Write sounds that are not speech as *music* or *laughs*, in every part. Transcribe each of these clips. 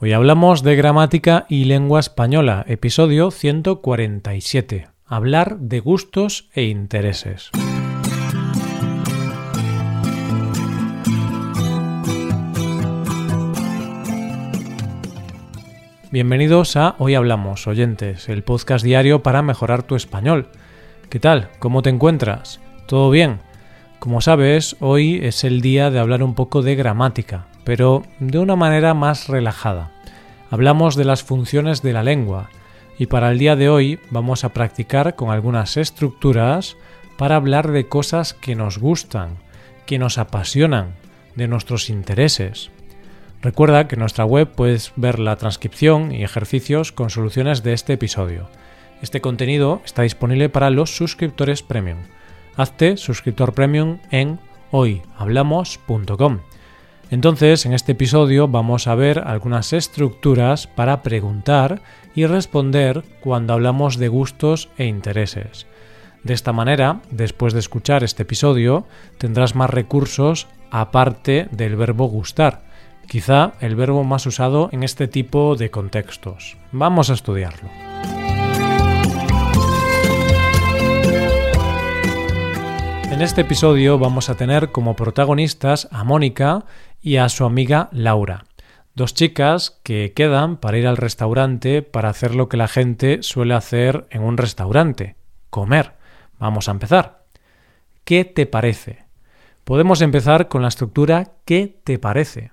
Hoy hablamos de gramática y lengua española, episodio 147. Hablar de gustos e intereses. Bienvenidos a Hoy Hablamos, oyentes, el podcast diario para mejorar tu español. ¿Qué tal? ¿Cómo te encuentras? ¿Todo bien? Como sabes, hoy es el día de hablar un poco de gramática, pero de una manera más relajada. Hablamos de las funciones de la lengua y para el día de hoy vamos a practicar con algunas estructuras para hablar de cosas que nos gustan, que nos apasionan, de nuestros intereses. Recuerda que en nuestra web puedes ver la transcripción y ejercicios con soluciones de este episodio. Este contenido está disponible para los suscriptores premium. Hazte suscriptor premium en hoyhablamos.com. Entonces, en este episodio vamos a ver algunas estructuras para preguntar y responder cuando hablamos de gustos e intereses. De esta manera, después de escuchar este episodio, tendrás más recursos aparte del verbo gustar quizá el verbo más usado en este tipo de contextos. Vamos a estudiarlo. En este episodio vamos a tener como protagonistas a Mónica y a su amiga Laura, dos chicas que quedan para ir al restaurante para hacer lo que la gente suele hacer en un restaurante, comer. Vamos a empezar. ¿Qué te parece? Podemos empezar con la estructura ¿qué te parece?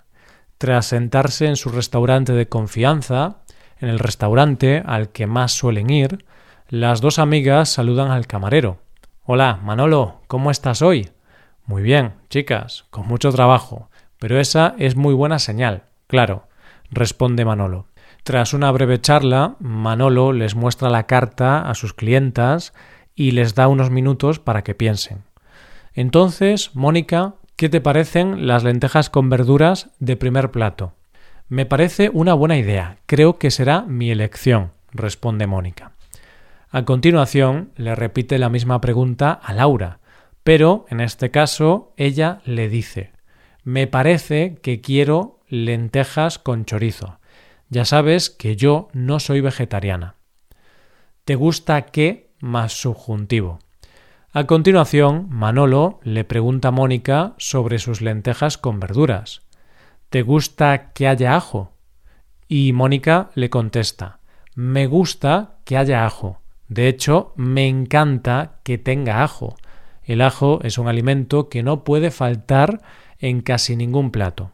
Tras sentarse en su restaurante de confianza, en el restaurante al que más suelen ir, las dos amigas saludan al camarero. Hola, Manolo, ¿cómo estás hoy? Muy bien, chicas, con mucho trabajo, pero esa es muy buena señal, claro, responde Manolo. Tras una breve charla, Manolo les muestra la carta a sus clientas y les da unos minutos para que piensen. Entonces, Mónica ¿Qué te parecen las lentejas con verduras de primer plato? Me parece una buena idea. Creo que será mi elección, responde Mónica. A continuación, le repite la misma pregunta a Laura, pero en este caso ella le dice Me parece que quiero lentejas con chorizo. Ya sabes que yo no soy vegetariana. ¿Te gusta qué más subjuntivo? A continuación, Manolo le pregunta a Mónica sobre sus lentejas con verduras. ¿Te gusta que haya ajo? Y Mónica le contesta Me gusta que haya ajo. De hecho, me encanta que tenga ajo. El ajo es un alimento que no puede faltar en casi ningún plato.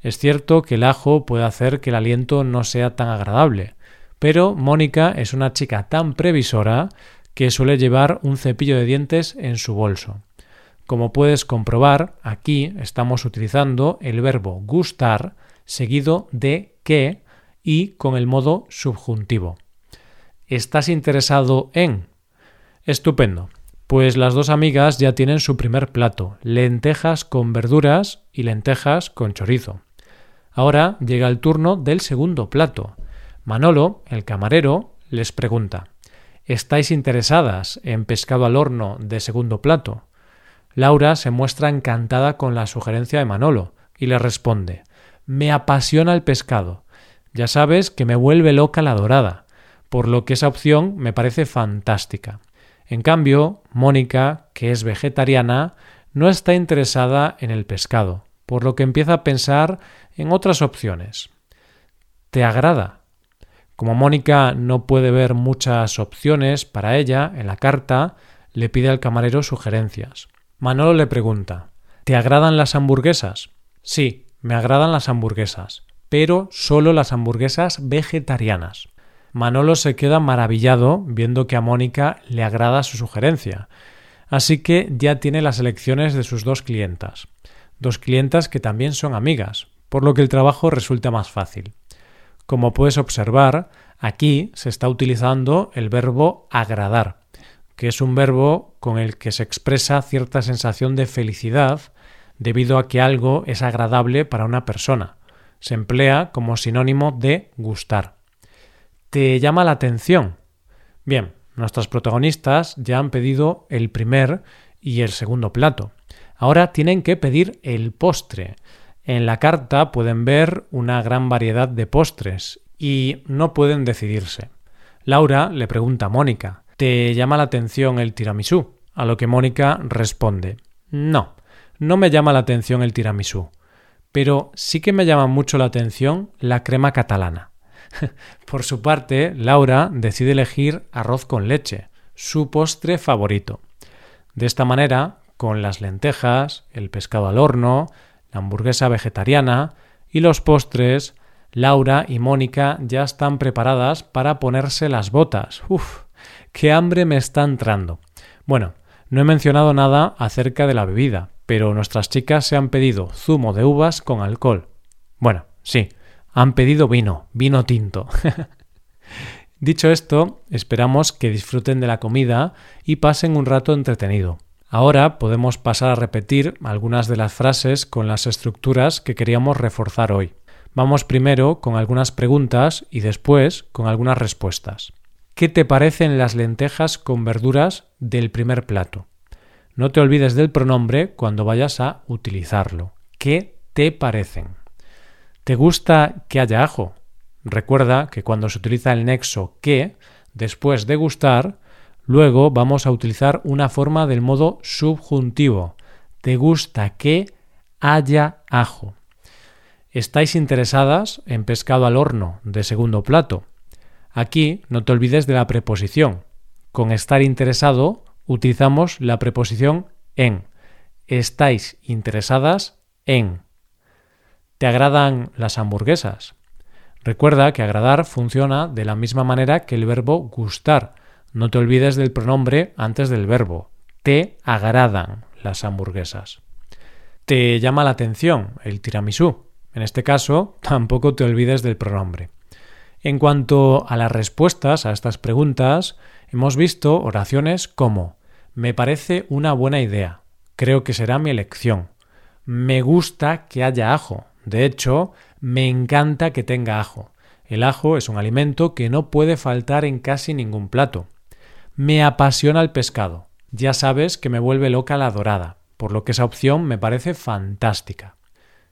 Es cierto que el ajo puede hacer que el aliento no sea tan agradable, pero Mónica es una chica tan previsora que suele llevar un cepillo de dientes en su bolso. Como puedes comprobar, aquí estamos utilizando el verbo gustar seguido de que y con el modo subjuntivo. ¿Estás interesado en? Estupendo. Pues las dos amigas ya tienen su primer plato, lentejas con verduras y lentejas con chorizo. Ahora llega el turno del segundo plato. Manolo, el camarero, les pregunta ¿Estáis interesadas en pescado al horno de segundo plato? Laura se muestra encantada con la sugerencia de Manolo y le responde Me apasiona el pescado. Ya sabes que me vuelve loca la dorada, por lo que esa opción me parece fantástica. En cambio, Mónica, que es vegetariana, no está interesada en el pescado, por lo que empieza a pensar en otras opciones. ¿Te agrada? Como Mónica no puede ver muchas opciones para ella en la carta, le pide al camarero sugerencias. Manolo le pregunta ¿Te agradan las hamburguesas? Sí, me agradan las hamburguesas, pero solo las hamburguesas vegetarianas. Manolo se queda maravillado viendo que a Mónica le agrada su sugerencia, así que ya tiene las elecciones de sus dos clientas, dos clientas que también son amigas, por lo que el trabajo resulta más fácil. Como puedes observar, aquí se está utilizando el verbo agradar, que es un verbo con el que se expresa cierta sensación de felicidad debido a que algo es agradable para una persona. Se emplea como sinónimo de gustar. ¿Te llama la atención? Bien, nuestras protagonistas ya han pedido el primer y el segundo plato. Ahora tienen que pedir el postre. En la carta pueden ver una gran variedad de postres y no pueden decidirse. Laura le pregunta a Mónica, ¿te llama la atención el tiramisú? A lo que Mónica responde, no, no me llama la atención el tiramisú, pero sí que me llama mucho la atención la crema catalana. *laughs* Por su parte, Laura decide elegir arroz con leche, su postre favorito. De esta manera, con las lentejas, el pescado al horno, la hamburguesa vegetariana y los postres, Laura y Mónica ya están preparadas para ponerse las botas. Uf, qué hambre me está entrando. Bueno, no he mencionado nada acerca de la bebida, pero nuestras chicas se han pedido zumo de uvas con alcohol. Bueno, sí, han pedido vino, vino tinto. *laughs* Dicho esto, esperamos que disfruten de la comida y pasen un rato entretenido. Ahora podemos pasar a repetir algunas de las frases con las estructuras que queríamos reforzar hoy. Vamos primero con algunas preguntas y después con algunas respuestas. ¿Qué te parecen las lentejas con verduras del primer plato? No te olvides del pronombre cuando vayas a utilizarlo. ¿Qué te parecen? ¿Te gusta que haya ajo? Recuerda que cuando se utiliza el nexo que, después de gustar, Luego vamos a utilizar una forma del modo subjuntivo. ¿Te gusta que haya ajo? ¿Estáis interesadas en pescado al horno de segundo plato? Aquí no te olvides de la preposición. Con estar interesado utilizamos la preposición en. Estáis interesadas en. ¿Te agradan las hamburguesas? Recuerda que agradar funciona de la misma manera que el verbo gustar no te olvides del pronombre antes del verbo. Te agradan las hamburguesas. Te llama la atención el tiramisú. En este caso, *laughs* tampoco te olvides del pronombre. En cuanto a las respuestas a estas preguntas, hemos visto oraciones como me parece una buena idea, creo que será mi elección, me gusta que haya ajo, de hecho, me encanta que tenga ajo. El ajo es un alimento que no puede faltar en casi ningún plato. Me apasiona el pescado. Ya sabes que me vuelve loca la dorada, por lo que esa opción me parece fantástica.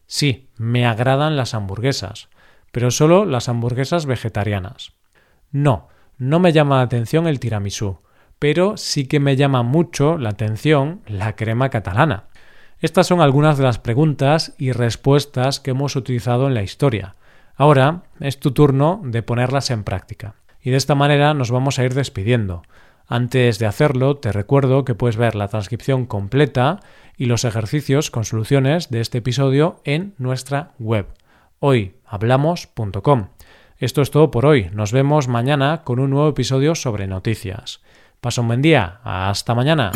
Sí, me agradan las hamburguesas, pero solo las hamburguesas vegetarianas. No, no me llama la atención el tiramisú, pero sí que me llama mucho la atención la crema catalana. Estas son algunas de las preguntas y respuestas que hemos utilizado en la historia. Ahora es tu turno de ponerlas en práctica. Y de esta manera nos vamos a ir despidiendo. Antes de hacerlo, te recuerdo que puedes ver la transcripción completa y los ejercicios con soluciones de este episodio en nuestra web hoyhablamos.com. Esto es todo por hoy. Nos vemos mañana con un nuevo episodio sobre noticias. Pasa un buen día. Hasta mañana.